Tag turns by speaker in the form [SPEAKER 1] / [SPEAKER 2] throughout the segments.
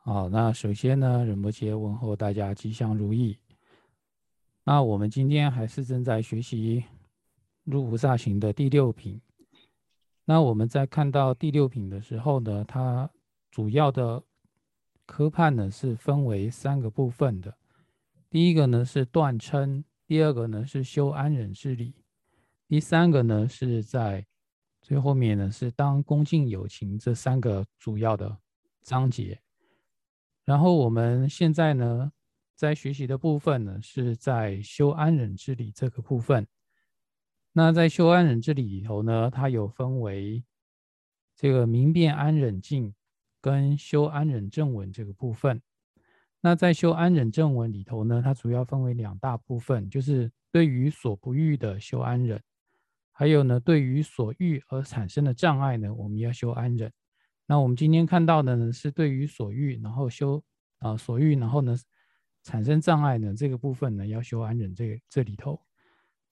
[SPEAKER 1] 好，那首先呢，仁波切问候大家吉祥如意。那我们今天还是正在学习入菩萨行的第六品。那我们在看到第六品的时候呢，它主要的科判呢是分为三个部分的。第一个呢是断称，第二个呢是修安忍之理，第三个呢是在最后面呢是当恭敬有情这三个主要的章节。然后我们现在呢在学习的部分呢是在修安忍之理这个部分。那在修安忍之理里头呢，它有分为这个明辨安忍境跟修安忍正文这个部分。那在修安忍正文里头呢，它主要分为两大部分，就是对于所不欲的修安忍，还有呢对于所欲而产生的障碍呢，我们要修安忍。那我们今天看到的呢是对于所欲，然后修啊所欲，然后呢产生障碍呢这个部分呢要修安忍这这里头。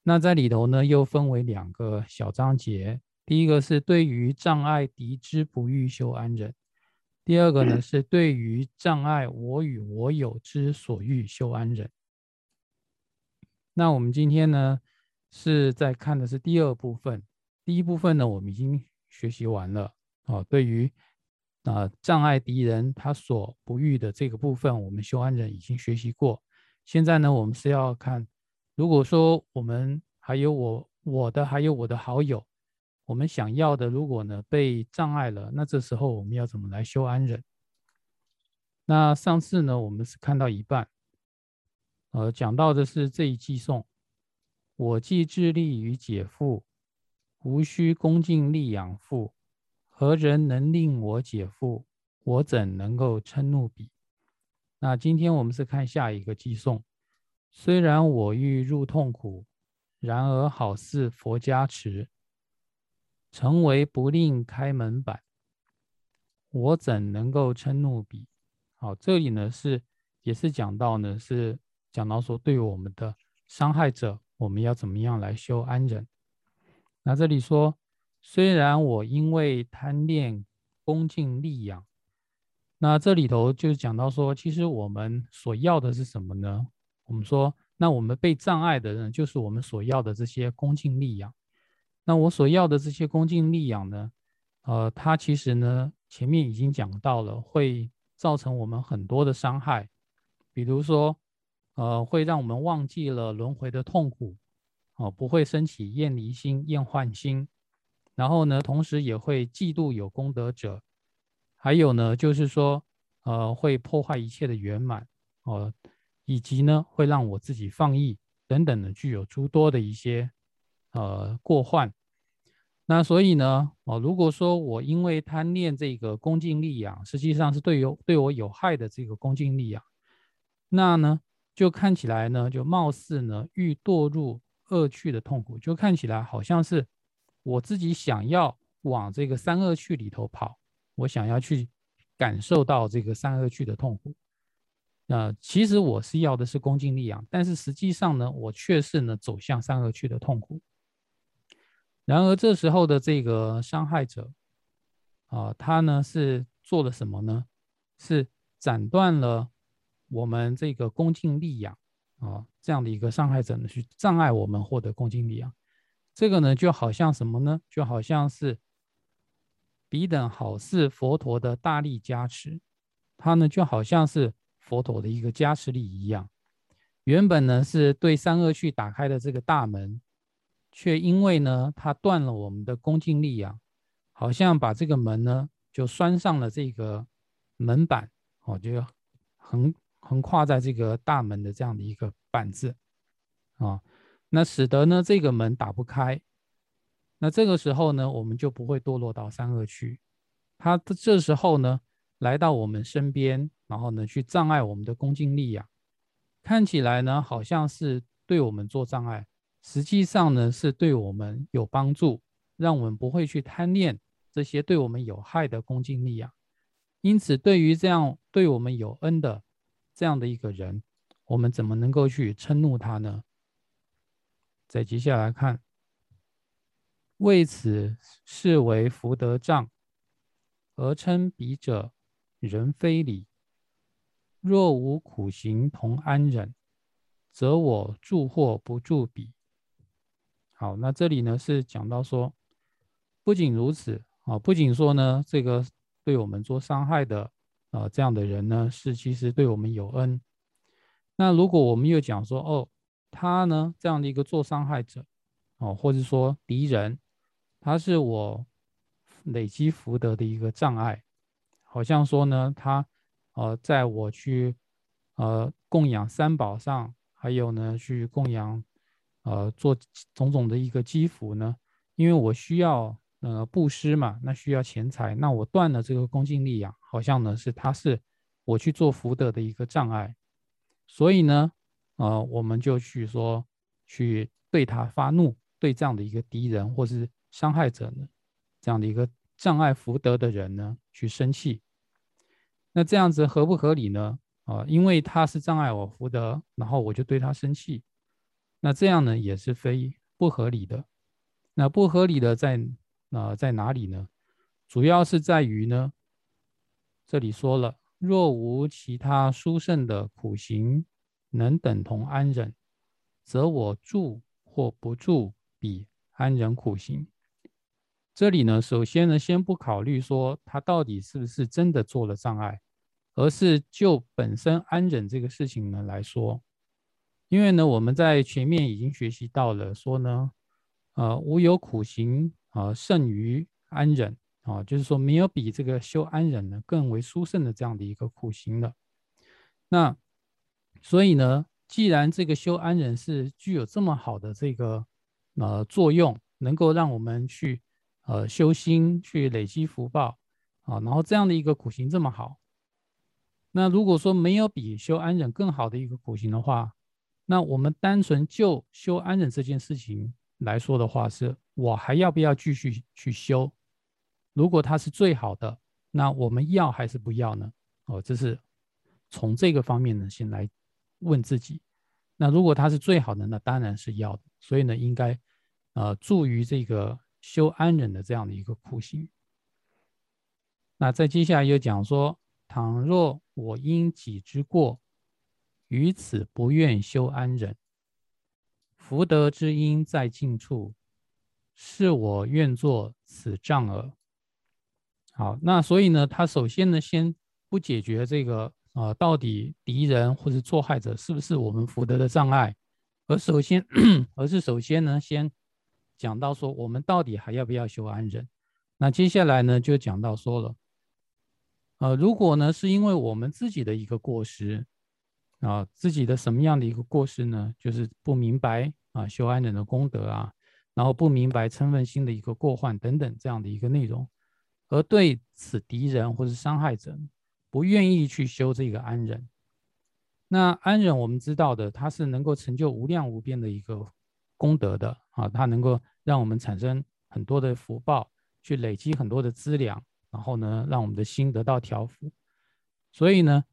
[SPEAKER 1] 那在里头呢，又分为两个小章节。第一个是对于障碍敌之不欲修安忍，第二个呢是对于障碍我与我有之所欲修安忍。那我们今天呢是在看的是第二部分。第一部分呢我们已经学习完了哦。对于啊障碍敌人他所不欲的这个部分，我们修安忍已经学习过。现在呢我们是要看。如果说我们还有我我的还有我的好友，我们想要的如果呢被障碍了，那这时候我们要怎么来修安忍？那上次呢我们是看到一半，呃，讲到的是这一寄颂：我既致力于解缚，无需恭敬力养父，何人能令我解缚？我怎能够嗔怒彼？那今天我们是看下一个寄颂。虽然我欲入痛苦，然而好似佛加持，成为不令开门板，我怎能够嗔怒彼？好，这里呢是也是讲到呢是讲到说对我们的伤害者，我们要怎么样来修安忍？那这里说，虽然我因为贪恋恭敬利养，那这里头就讲到说，其实我们所要的是什么呢？我们说，那我们被障碍的人，就是我们所要的这些恭敬利养。那我所要的这些恭敬利养呢？呃，它其实呢，前面已经讲到了，会造成我们很多的伤害。比如说，呃，会让我们忘记了轮回的痛苦，哦，不会升起厌离心、厌患心。然后呢，同时也会嫉妒有功德者。还有呢，就是说，呃，会破坏一切的圆满，哦。以及呢，会让我自己放逸等等的，具有诸多的一些呃过患。那所以呢，哦，如果说我因为贪恋这个恭敬力养，实际上是对有对我有害的这个恭敬力养，那呢，就看起来呢，就貌似呢，欲堕入恶趣的痛苦，就看起来好像是我自己想要往这个三恶趣里头跑，我想要去感受到这个三恶趣的痛苦。那其实我是要的是恭敬力养，但是实际上呢，我却是呢走向三恶趣的痛苦。然而这时候的这个伤害者，啊，他呢是做了什么呢？是斩断了我们这个恭敬力养啊这样的一个伤害者呢，去障碍我们获得恭敬力养。这个呢就好像什么呢？就好像是彼等好似佛陀的大力加持，他呢就好像是。佛陀的一个加持力一样，原本呢是对三恶趣打开的这个大门，却因为呢它断了我们的恭敬力啊，好像把这个门呢就拴上了这个门板，哦，就横横跨在这个大门的这样的一个板子啊，那使得呢这个门打不开，那这个时候呢我们就不会堕落到三恶趣，他这时候呢来到我们身边。然后呢，去障碍我们的恭敬力呀，看起来呢好像是对我们做障碍，实际上呢是对我们有帮助，让我们不会去贪恋这些对我们有害的恭敬力呀。因此，对于这样对我们有恩的这样的一个人，我们怎么能够去嗔怒他呢？再接下来看，为此视为福德障，而称彼者人非礼。若无苦行同安忍，则我助或不助彼。好，那这里呢是讲到说，不仅如此啊，不仅说呢，这个对我们做伤害的啊这样的人呢，是其实对我们有恩。那如果我们又讲说，哦，他呢这样的一个做伤害者，哦，或者说敌人，他是我累积福德的一个障碍，好像说呢，他呃，在我去呃供养三宝上，还有呢去供养。呃，做种种的一个积福呢，因为我需要呃布施嘛，那需要钱财，那我断了这个恭敬力呀，好像呢是他是我去做福德的一个障碍，所以呢，呃，我们就去说去对他发怒，对这样的一个敌人或是伤害者呢，这样的一个障碍福德的人呢，去生气，那这样子合不合理呢？啊，因为他是障碍我福德，然后我就对他生气。那这样呢，也是非不合理的。那不合理的在啊在哪里呢？主要是在于呢，这里说了，若无其他殊胜的苦行能等同安忍，则我助或不助比安忍苦行。这里呢，首先呢，先不考虑说他到底是不是真的做了障碍，而是就本身安忍这个事情呢来说。因为呢，我们在前面已经学习到了，说呢，呃，无有苦行啊胜于安忍啊，就是说没有比这个修安忍呢更为殊胜的这样的一个苦行了。那所以呢，既然这个修安忍是具有这么好的这个呃作用，能够让我们去呃修心、去累积福报啊，然后这样的一个苦行这么好，那如果说没有比修安忍更好的一个苦行的话，那我们单纯就修安忍这件事情来说的话，是我还要不要继续去修？如果它是最好的，那我们要还是不要呢？哦，这是从这个方面呢先来问自己。那如果它是最好的，那当然是要的。所以呢，应该呃助于这个修安忍的这样的一个苦行。那在接下来又讲说，倘若我因己之过。于此不愿修安忍，福德之因在近处，是我愿作此障耳。好，那所以呢，他首先呢，先不解决这个啊，到底敌人或者作害者是不是我们福德的障碍，而首先，而是首先呢，先讲到说，我们到底还要不要修安忍？那接下来呢，就讲到说了，呃，如果呢，是因为我们自己的一个过失。啊，自己的什么样的一个过失呢？就是不明白啊修安忍的功德啊，然后不明白嗔恨心的一个过患等等这样的一个内容，而对此敌人或是伤害者不愿意去修这个安忍。那安忍我们知道的，它是能够成就无量无边的一个功德的啊，它能够让我们产生很多的福报，去累积很多的资粮，然后呢，让我们的心得到调伏。所以呢，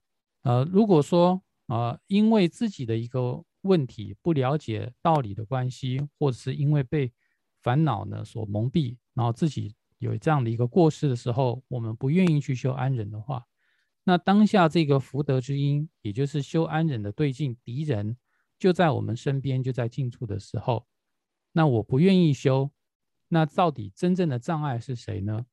[SPEAKER 1] 呃，如果说啊，因为自己的一个问题不了解道理的关系，或者是因为被烦恼呢所蒙蔽，然后自己有这样的一个过失的时候，我们不愿意去修安忍的话，那当下这个福德之因，也就是修安忍的对境敌人就在我们身边，就在近处的时候，那我不愿意修，那到底真正的障碍是谁呢？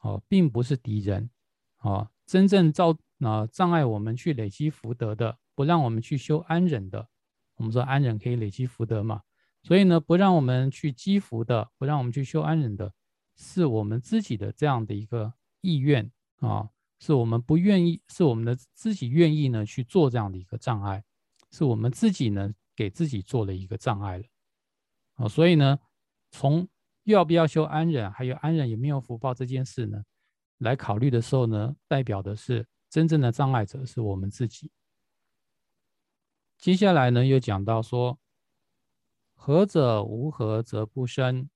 [SPEAKER 1] 哦，并不是敌人，哦，真正造啊障碍我们去累积福德的。不让我们去修安忍的，我们说安忍可以累积福德嘛，所以呢，不让我们去积福的，不让我们去修安忍的，是我们自己的这样的一个意愿。啊，是我们不愿意，是我们的自己愿意呢去做这样的一个障碍，是我们自己呢给自己做了一个障碍了啊，所以呢，从要不要修安忍，还有安忍有没有福报这件事呢，来考虑的时候呢，代表的是真正的障碍者是我们自己。接下来呢，又讲到说：“合者无合则不生，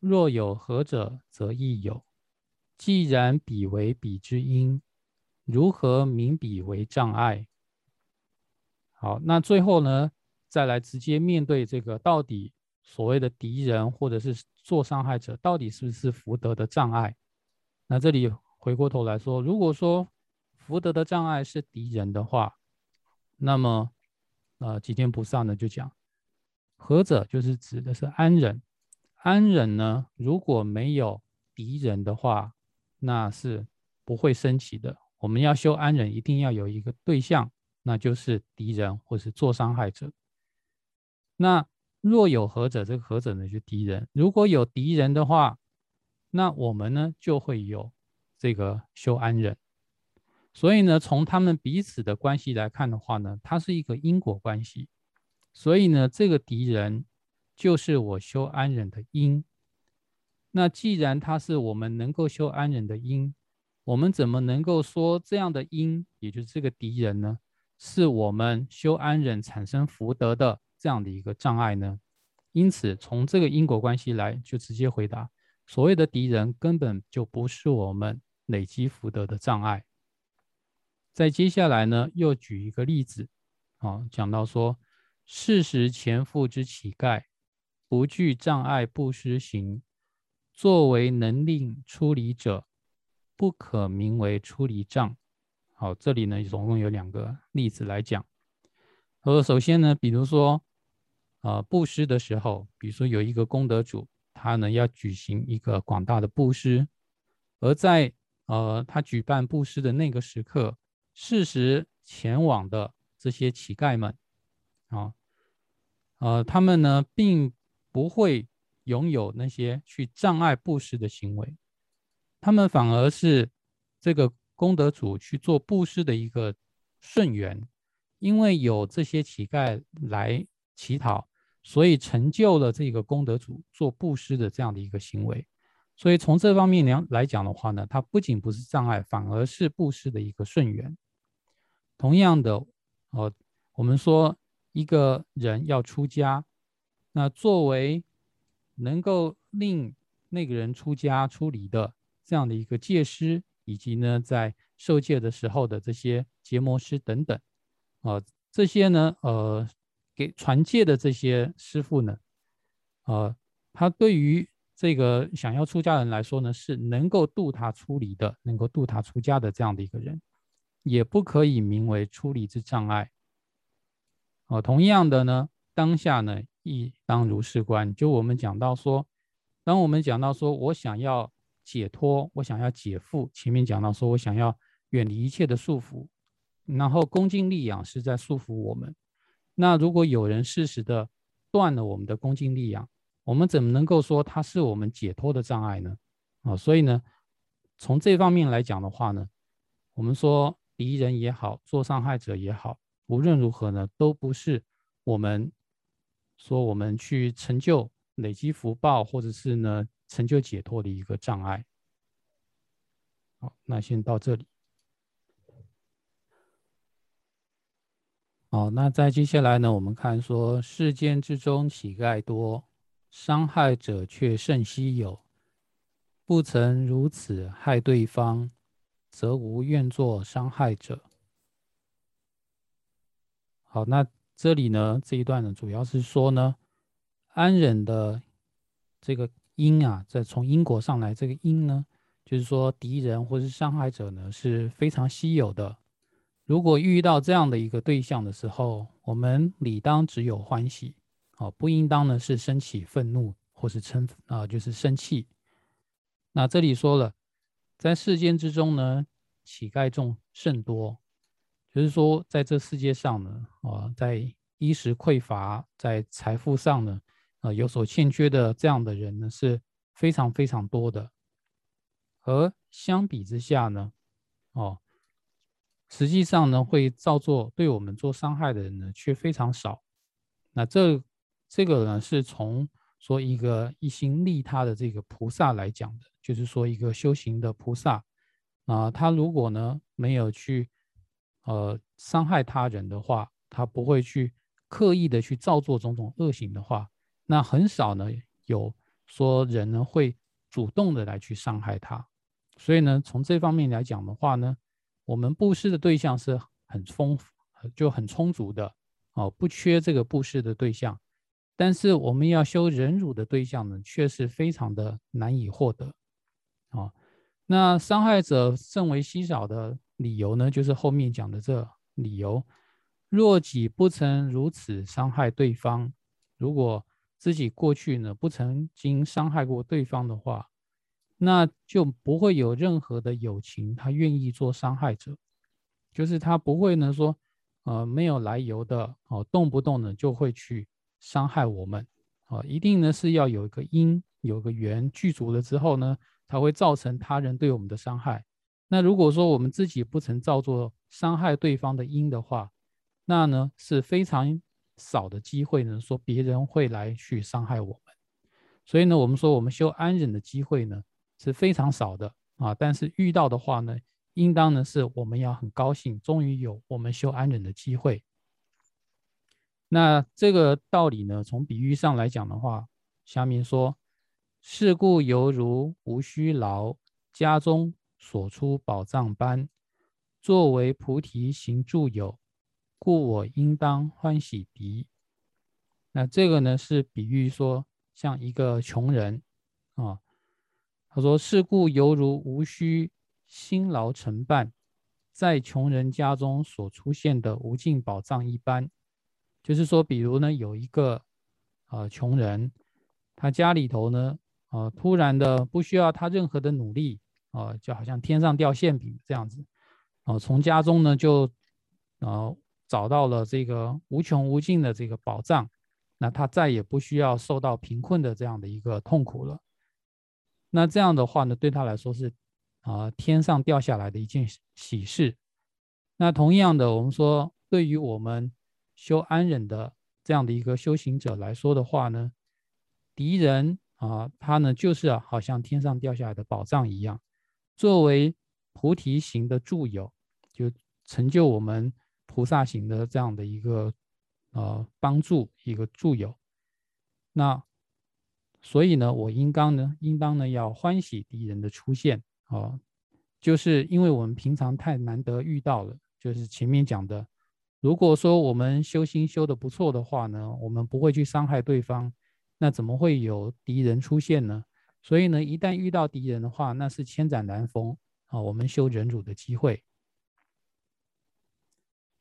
[SPEAKER 1] 若有合者则亦有。既然彼为彼之因，如何名彼为障碍？”好，那最后呢，再来直接面对这个到底所谓的敌人或者是做伤害者，到底是不是福德的障碍？那这里回过头来说，如果说福德的障碍是敌人的话，那么，呃，吉天菩萨呢就讲，何者就是指的是安忍。安忍呢，如果没有敌人的话，那是不会升起的。我们要修安忍，一定要有一个对象，那就是敌人或是做伤害者。那若有何者，这个何者呢，就敌人。如果有敌人的话，那我们呢就会有这个修安忍。所以呢，从他们彼此的关系来看的话呢，它是一个因果关系。所以呢，这个敌人就是我修安忍的因。那既然他是我们能够修安忍的因，我们怎么能够说这样的因，也就是这个敌人呢，是我们修安忍产生福德的这样的一个障碍呢？因此，从这个因果关系来，就直接回答：所谓的敌人根本就不是我们累积福德的障碍。在接下来呢，又举一个例子，啊，讲到说，事实前富之乞丐，不惧障碍不施行。作为能令出离者，不可名为出离障。好，这里呢总共有两个例子来讲。呃，首先呢，比如说，呃，布施的时候，比如说有一个功德主，他呢要举行一个广大的布施，而在呃他举办布施的那个时刻，适时前往的这些乞丐们，啊，呃，他们呢并不会。拥有那些去障碍布施的行为，他们反而是这个功德主去做布施的一个顺缘，因为有这些乞丐来乞讨，所以成就了这个功德主做布施的这样的一个行为。所以从这方面来来讲的话呢，它不仅不是障碍，反而是布施的一个顺缘。同样的，呃，我们说一个人要出家，那作为能够令那个人出家出离的这样的一个戒师，以及呢，在受戒的时候的这些结魔师等等，啊，这些呢，呃，给传戒的这些师傅呢，呃，他对于这个想要出家人来说呢，是能够度他出离的，能够度他出家的这样的一个人，也不可以名为出离之障碍。哦，同样的呢，当下呢。亦当如是观。就我们讲到说，当我们讲到说我想要解脱，我想要解缚。前面讲到说我想要远离一切的束缚，然后恭敬力养是在束缚我们。那如果有人适时的断了我们的恭敬力养，我们怎么能够说他是我们解脱的障碍呢？啊，所以呢，从这方面来讲的话呢，我们说敌人也好，做伤害者也好，无论如何呢，都不是我们。说我们去成就累积福报，或者是呢成就解脱的一个障碍。好，那先到这里。好，那在接下来呢，我们看说世间之中乞丐多，伤害者却甚稀有。不曾如此害对方，则无愿做伤害者。好，那。这里呢，这一段呢，主要是说呢，安忍的这个因啊，在从因果上来，这个因呢，就是说敌人或是伤害者呢是非常稀有的。如果遇到这样的一个对象的时候，我们理当只有欢喜，哦，不应当呢是升起愤怒或是称啊，就是生气。那这里说了，在世间之中呢，乞丐众甚多。就是说，在这世界上呢，啊，在衣食匮乏、在财富上呢，啊，有所欠缺的这样的人呢，是非常非常多的。而相比之下呢，哦，实际上呢，会造作对我们做伤害的人呢，却非常少。那这这个呢，是从说一个一心利他的这个菩萨来讲的，就是说一个修行的菩萨啊，他如果呢没有去。呃，伤害他人的话，他不会去刻意的去造作种种恶行的话，那很少呢有说人呢会主动的来去伤害他。所以呢，从这方面来讲的话呢，我们布施的对象是很丰富，就很充足的哦，不缺这个布施的对象。但是我们要修忍辱的对象呢，却是非常的难以获得啊。那伤害者甚为稀少的。理由呢，就是后面讲的这理由，若己不曾如此伤害对方，如果自己过去呢不曾经伤害过对方的话，那就不会有任何的友情，他愿意做伤害者，就是他不会呢说，呃，没有来由的哦，动不动呢就会去伤害我们，啊，一定呢是要有一个因，有个缘具足了之后呢，才会造成他人对我们的伤害。那如果说我们自己不曾造作伤害对方的因的话，那呢是非常少的机会呢，说别人会来去伤害我们。所以呢，我们说我们修安忍的机会呢。是非常少的啊，但是遇到的话呢，应当呢是我们要很高兴，终于有我们修安忍的机会。那这个道理呢，从比喻上来讲的话，下面说：是故犹如无须劳家中所出宝藏般，作为菩提行助友，故我应当欢喜敌。那这个呢是比喻说，像一个穷人啊。他说：“事故犹如无需辛劳承办，在穷人家中所出现的无尽宝藏一般。就是说，比如呢，有一个呃穷人，他家里头呢，呃，突然的不需要他任何的努力，啊，就好像天上掉馅饼这样子，哦，从家中呢就呃找到了这个无穷无尽的这个宝藏，那他再也不需要受到贫困的这样的一个痛苦了。”那这样的话呢，对他来说是啊天上掉下来的一件喜事。那同样的，我们说对于我们修安忍的这样的一个修行者来说的话呢，敌人啊，他呢就是好像天上掉下来的宝藏一样，作为菩提行的助友，就成就我们菩萨行的这样的一个呃帮助一个助友。那。所以呢，我应当呢，应当呢，要欢喜敌人的出现啊，就是因为我们平常太难得遇到了，就是前面讲的，如果说我们修心修的不错的话呢，我们不会去伤害对方，那怎么会有敌人出现呢？所以呢，一旦遇到敌人的话，那是千载难逢啊，我们修忍辱的机会。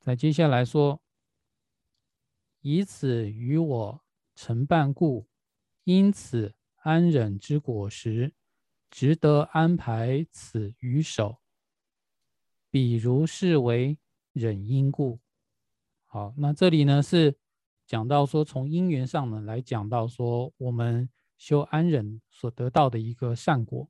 [SPEAKER 1] 在接下来说，以此与我成伴故。因此，安忍之果实，值得安排此于手。比如是为忍因故。好，那这里呢是讲到说，从因缘上呢来讲到说，我们修安忍所得到的一个善果。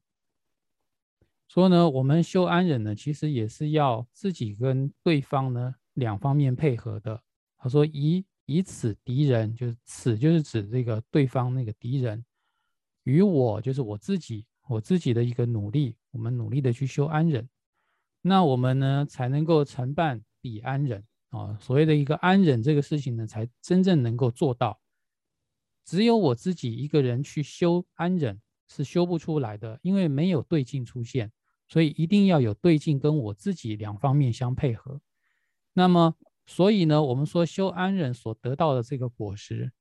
[SPEAKER 1] 说呢，我们修安忍呢，其实也是要自己跟对方呢两方面配合的。他说以。以此敌人，就是此就是指这个对方那个敌人，与我就是我自己，我自己的一个努力，我们努力的去修安忍，那我们呢才能够承办彼安忍啊。所谓的一个安忍这个事情呢，才真正能够做到。只有我自己一个人去修安忍是修不出来的，因为没有对境出现，所以一定要有对境跟我自己两方面相配合。那么。所以呢，我们说修安忍所得到的这个果实，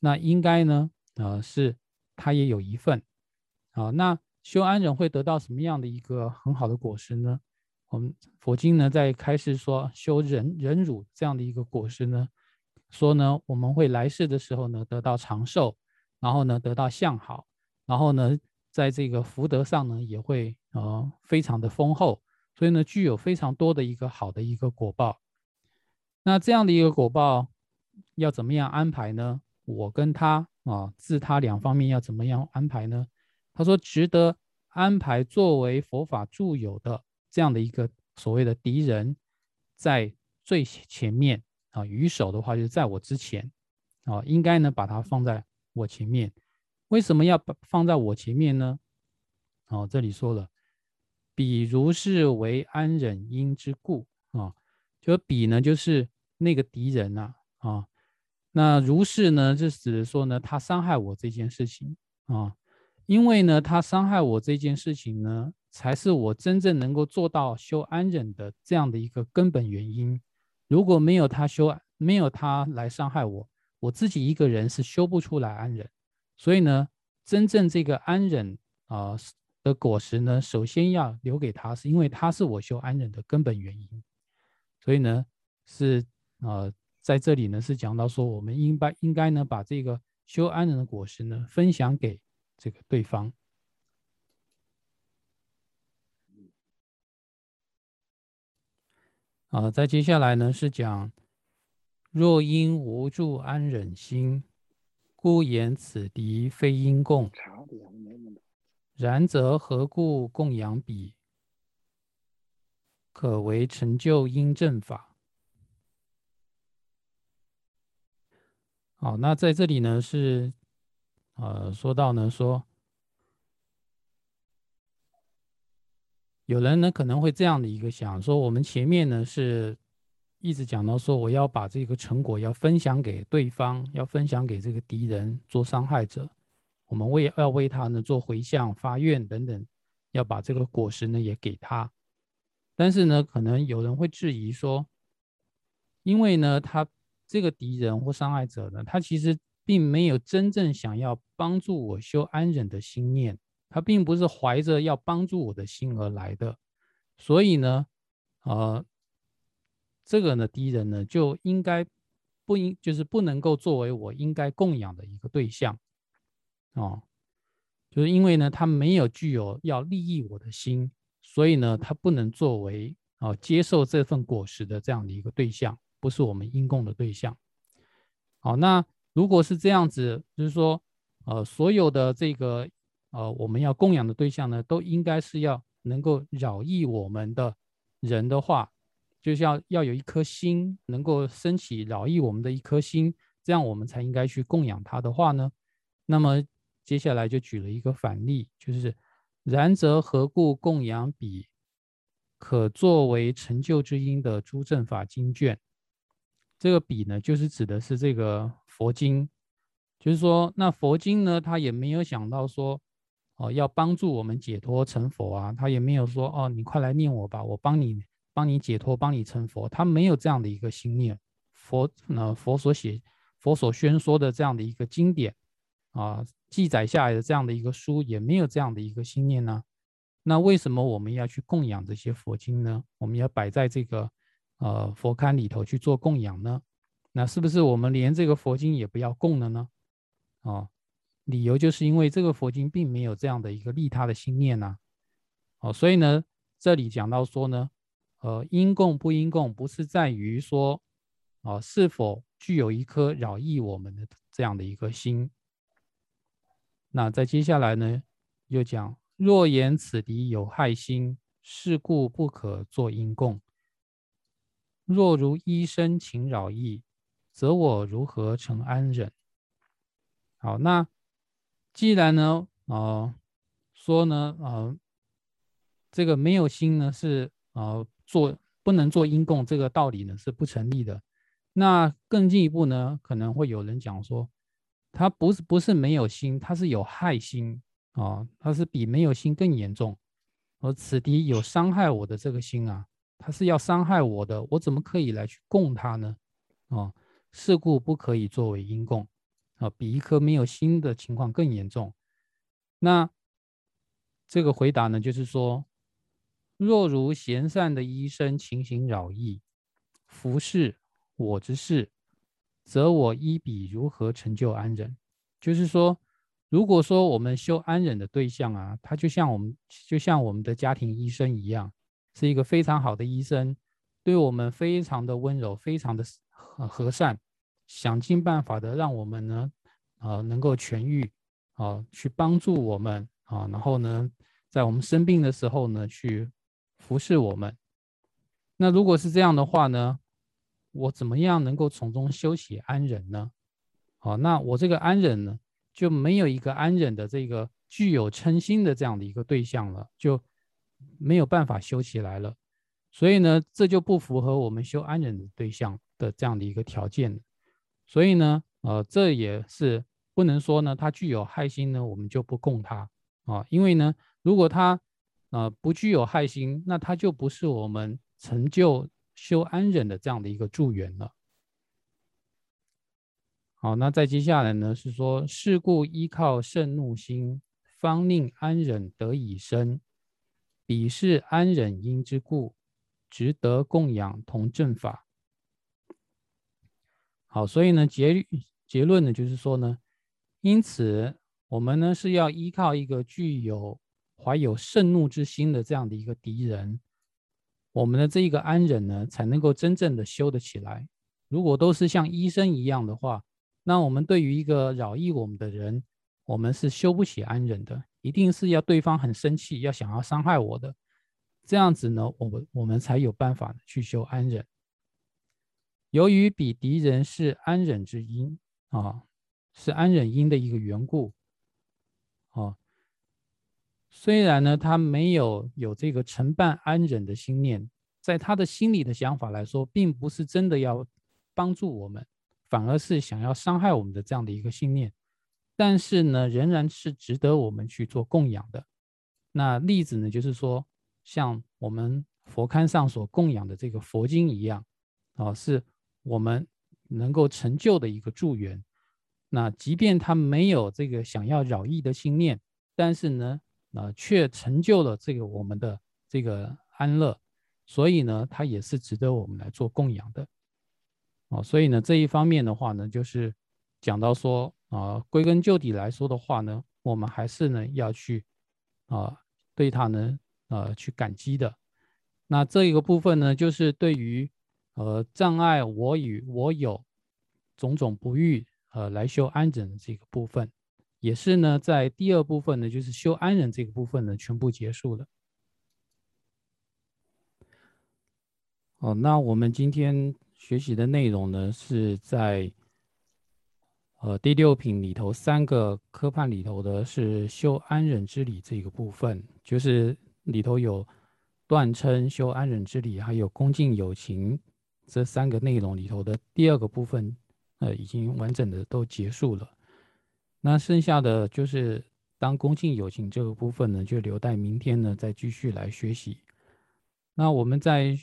[SPEAKER 1] 那应该呢，呃，是他也有一份，啊，那修安忍会得到什么样的一个很好的果实呢？我们佛经呢在开始说修忍忍辱这样的一个果实呢，说呢我们会来世的时候呢得到长寿，然后呢得到相好，然后呢在这个福德上呢也会呃非常的丰厚，所以呢具有非常多的一个好的一个果报。那这样的一个果报要怎么样安排呢？我跟他啊，自他两方面要怎么样安排呢？他说值得安排作为佛法助友的这样的一个所谓的敌人，在最前面啊，于首的话就是在我之前啊，应该呢把它放在我前面。为什么要把放在我前面呢？哦，这里说了，比如是为安忍因之故啊，就比呢就是。那个敌人呐，啊，那如是呢，就指的说呢，他伤害我这件事情啊，因为呢，他伤害我这件事情呢，才是我真正能够做到修安忍的这样的一个根本原因。如果没有他修，没有他来伤害我，我自己一个人是修不出来安忍。所以呢，真正这个安忍啊的果实呢，首先要留给他，是因为他是我修安忍的根本原因。所以呢，是。呃，在这里呢是讲到说，我们应该应该呢把这个修安忍的果实呢分享给这个对方。啊，在接下来呢是讲，若因无助安忍心，故言此敌非因共。然则何故供养彼？可为成就因正法。好，那在这里呢是，呃，说到呢说。有人呢可能会这样的一个想说，我们前面呢是一直讲到说，我要把这个成果要分享给对方，要分享给这个敌人做伤害者，我们为要为他呢做回向、发愿等等，要把这个果实呢也给他。但是呢，可能有人会质疑说，因为呢他这个敌人或伤害者呢，他其实并没有真正想要帮助我修安忍的心念。他并不是怀着要帮助我的心而来的，所以呢，呃，这个呢敌人呢就应该不应就是不能够作为我应该供养的一个对象，哦，就是因为呢他没有具有要利益我的心，所以呢他不能作为啊接受这份果实的这样的一个对象，不是我们应供的对象。好，那如果是这样子，就是说，呃，所有的这个。呃，我们要供养的对象呢，都应该是要能够饶益我们的人的话，就是要要有一颗心，能够升起饶益我们的一颗心，这样我们才应该去供养他的话呢。那么接下来就举了一个反例，就是然则何故供养彼可作为成就之因的诸正法经卷？这个比呢，就是指的是这个佛经，就是说那佛经呢，他也没有想到说。哦，要帮助我们解脱成佛啊，他也没有说哦，你快来念我吧，我帮你帮你解脱，帮你成佛，他没有这样的一个心念。佛呢，佛所写、佛所宣说的这样的一个经典啊，记载下来的这样的一个书，也没有这样的一个心念呢。那为什么我们要去供养这些佛经呢？我们要摆在这个呃佛龛里头去做供养呢？那是不是我们连这个佛经也不要供了呢？啊？理由就是因为这个佛经并没有这样的一个利他的心念呐，哦，所以呢，这里讲到说呢，呃，因供不因供，不是在于说，啊，是否具有一颗饶益我们的这样的一个心。那在接下来呢，又讲若言此敌有害心，是故不可作因供。若如医生情扰益，则我如何成安忍？好，那。既然呢，呃，说呢，呃，这个没有心呢是呃做不能做因供这个道理呢是不成立的。那更进一步呢，可能会有人讲说，他不是不是没有心，他是有害心啊，他是比没有心更严重。而此敌有伤害我的这个心啊，他是要伤害我的，我怎么可以来去供他呢？啊，事故不可以作为因供。啊，比一颗没有心的情况更严重。那这个回答呢，就是说，若如贤善的医生情形扰益，服侍我之事，则我依彼如何成就安忍？就是说，如果说我们修安忍的对象啊，他就像我们，就像我们的家庭医生一样，是一个非常好的医生，对我们非常的温柔，非常的和和善。想尽办法的让我们呢，啊，能够痊愈，啊，去帮助我们，啊，然后呢，在我们生病的时候呢，去服侍我们。那如果是这样的话呢，我怎么样能够从中修起安忍呢？好，那我这个安忍呢，就没有一个安忍的这个具有称心的这样的一个对象了，就没有办法修起来了。所以呢，这就不符合我们修安忍的对象的这样的一个条件。所以呢，呃，这也是不能说呢，他具有害心呢，我们就不供他啊。因为呢，如果他呃不具有害心，那他就不是我们成就修安忍的这样的一个助缘了。好，那再接下来呢，是说是故依靠圣怒心，方令安忍得以生，彼是安忍因之故，值得供养同正法。好，所以呢结结论呢就是说呢，因此我们呢是要依靠一个具有怀有盛怒之心的这样的一个敌人，我们的这一个安忍呢才能够真正的修得起来。如果都是像医生一样的话，那我们对于一个扰益我们的人，我们是修不起安忍的，一定是要对方很生气，要想要伤害我的，这样子呢，我们我们才有办法去修安忍。由于比敌人是安忍之因啊，是安忍因的一个缘故啊。虽然呢，他没有有这个承办安忍的心念，在他的心里的想法来说，并不是真的要帮助我们，反而是想要伤害我们的这样的一个信念。但是呢，仍然是值得我们去做供养的。那例子呢，就是说，像我们佛龛上所供养的这个佛经一样啊，是。我们能够成就的一个助缘，那即便他没有这个想要扰益的心念，但是呢，呃，却成就了这个我们的这个安乐，所以呢，他也是值得我们来做供养的。哦，所以呢，这一方面的话呢，就是讲到说啊，归根究底来说的话呢，我们还是呢要去啊对他呢呃去感激的。那这一个部分呢，就是对于。呃，障碍我与我有种种不遇，呃，来修安忍的这个部分，也是呢，在第二部分呢，就是修安忍这个部分呢，全部结束了。哦，那我们今天学习的内容呢，是在呃第六品里头三个科判里头的是修安忍之理这个部分，就是里头有断称修安忍之理，还有恭敬友情。这三个内容里头的第二个部分，呃，已经完整的都结束了。那剩下的就是当恭敬友情这个部分呢，就留待明天呢再继续来学习。那我们在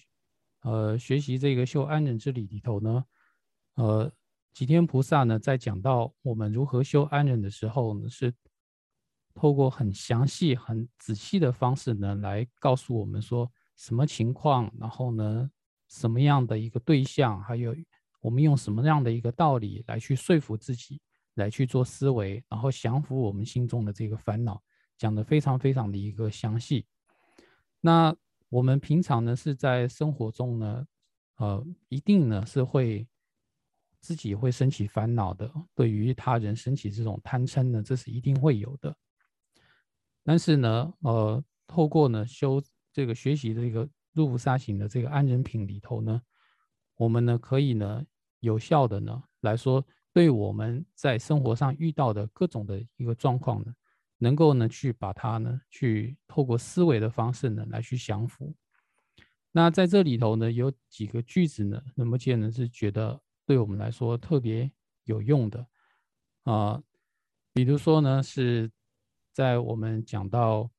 [SPEAKER 1] 呃学习这个修安忍之理里头呢，呃，吉天菩萨呢在讲到我们如何修安忍的时候呢，是透过很详细、很仔细的方式呢来告诉我们说什么情况，然后呢。什么样的一个对象，还有我们用什么样的一个道理来去说服自己，来去做思维，然后降服我们心中的这个烦恼，讲的非常非常的一个详细。那我们平常呢是在生活中呢，呃，一定呢是会自己会升起烦恼的，对于他人升起这种贪嗔呢，这是一定会有的。但是呢，呃，透过呢修这个学习这个。入菩萨行的这个安忍品里头呢，我们呢可以呢有效的呢来说，对我们在生活上遇到的各种的一个状况呢，能够呢去把它呢去透过思维的方式呢来去降服。那在这里头呢有几个句子呢，那么见呢是觉得对我们来说特别有用的啊，比如说呢是在我们讲到。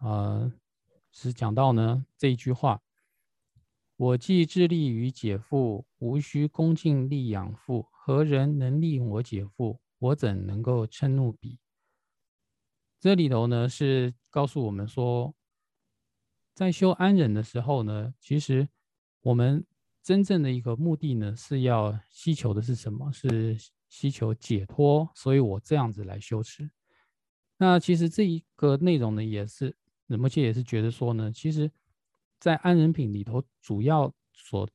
[SPEAKER 1] 呃，是讲到呢这一句话：“我既致力于解父，无需恭敬力养父。何人能令我解父？我怎能够嗔怒彼？”这里头呢是告诉我们说，在修安忍的时候呢，其实我们真正的一个目的呢，是要希求的是什么？是希求解脱。所以我这样子来修持。那其实这一个内容呢，也是。仁波切也是觉得说呢，其实，在安忍品里头，主要所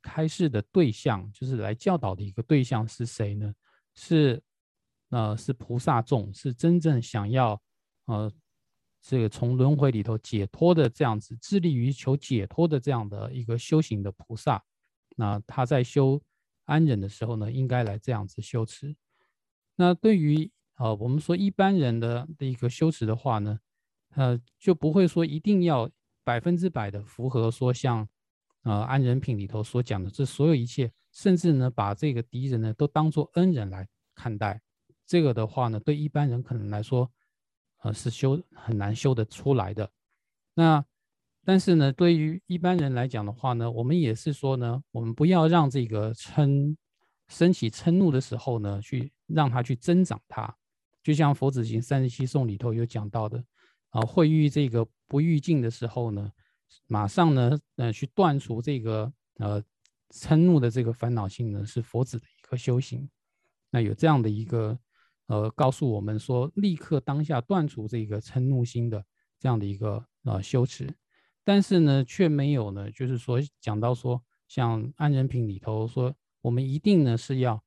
[SPEAKER 1] 开示的对象，就是来教导的一个对象是谁呢？是，呃，是菩萨众，是真正想要，呃，这个从轮回里头解脱的这样子，致力于求解脱的这样的一个修行的菩萨。那他在修安忍的时候呢，应该来这样子修持。那对于，呃，我们说一般人的的一个修持的话呢？呃，就不会说一定要百分之百的符合说像，呃，安人品里头所讲的这所有一切，甚至呢把这个敌人呢都当做恩人来看待，这个的话呢，对一般人可能来说，呃，是修很难修得出来的。那但是呢，对于一般人来讲的话呢，我们也是说呢，我们不要让这个嗔升起嗔怒的时候呢，去让它去增长它，就像佛子行三十七颂里头有讲到的。啊，会遇这个不遇境的时候呢，马上呢，呃，去断除这个呃嗔怒的这个烦恼性呢，是佛子的一个修行。那有这样的一个呃，告诉我们说，立刻当下断除这个嗔怒心的这样的一个呃修持，但是呢，却没有呢，就是说讲到说，像安人品里头说，我们一定呢是要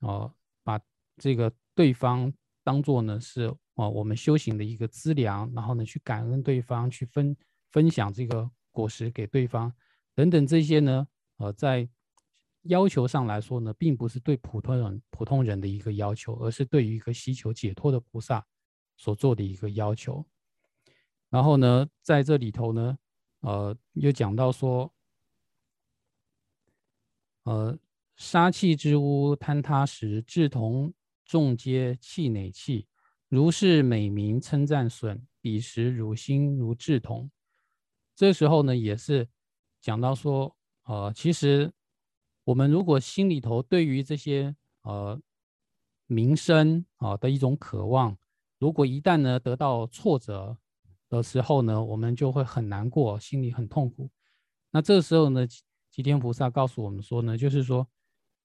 [SPEAKER 1] 呃把这个对方当做呢是啊我们修行的一个资粮，然后呢去感恩对方，去分分享这个果实给对方等等这些呢，呃在。要求上来说呢，并不是对普通人普通人的一个要求，而是对于一个希求解脱的菩萨所做的一个要求。然后呢，在这里头呢，呃，又讲到说，呃，杀气之屋坍塌时，志同众皆气馁气，如是美名称赞损，彼时汝心如志同。这时候呢，也是讲到说，呃，其实。我们如果心里头对于这些呃名声啊的一种渴望，如果一旦呢得到挫折的时候呢，我们就会很难过，心里很痛苦。那这时候呢，吉天菩萨告诉我们说呢，就是说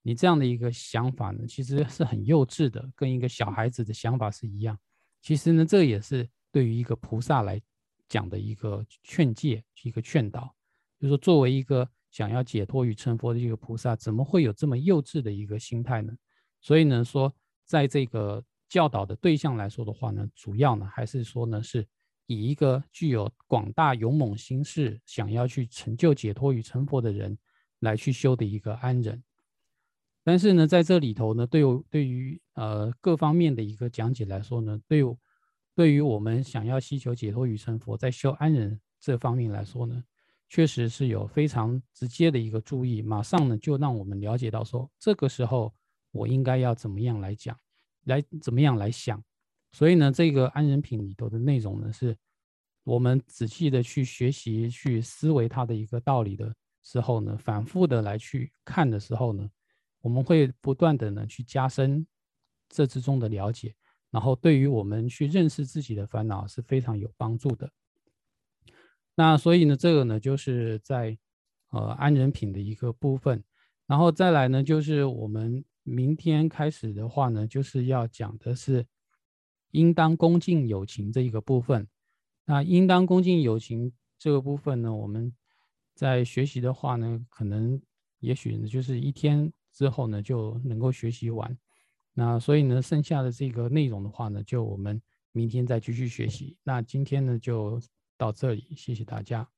[SPEAKER 1] 你这样的一个想法呢，其实是很幼稚的，跟一个小孩子的想法是一样。其实呢，这也是对于一个菩萨来讲的一个劝诫，一个劝导，就是说作为一个。想要解脱与成佛的一个菩萨，怎么会有这么幼稚的一个心态呢？所以呢，说在这个教导的对象来说的话呢，主要呢还是说呢，是以一个具有广大勇猛心事，想要去成就解脱与成佛的人来去修的一个安忍。但是呢，在这里头呢，对对于呃各方面的一个讲解来说呢，对对于我们想要希求解脱与成佛，在修安忍这方面来说呢。确实是有非常直接的一个注意，马上呢就让我们了解到说，这个时候我应该要怎么样来讲，来怎么样来想。所以呢，这个安人品里头的内容呢，是我们仔细的去学习、去思维它的一个道理的时候呢，反复的来去看的时候呢，我们会不断的呢去加深这之中的了解，然后对于我们去认识自己的烦恼是非常有帮助的。那所以呢，这个呢，就是在呃安人品的一个部分，然后再来呢，就是我们明天开始的话呢，就是要讲的是应当恭敬友情这一个部分。那应当恭敬友情这个部分呢，我们在学习的话呢，可能也许呢，就是一天之后呢就能够学习完。那所以呢，剩下的这个内容的话呢，就我们明天再继续学习。那今天呢就。到这里，谢谢大家。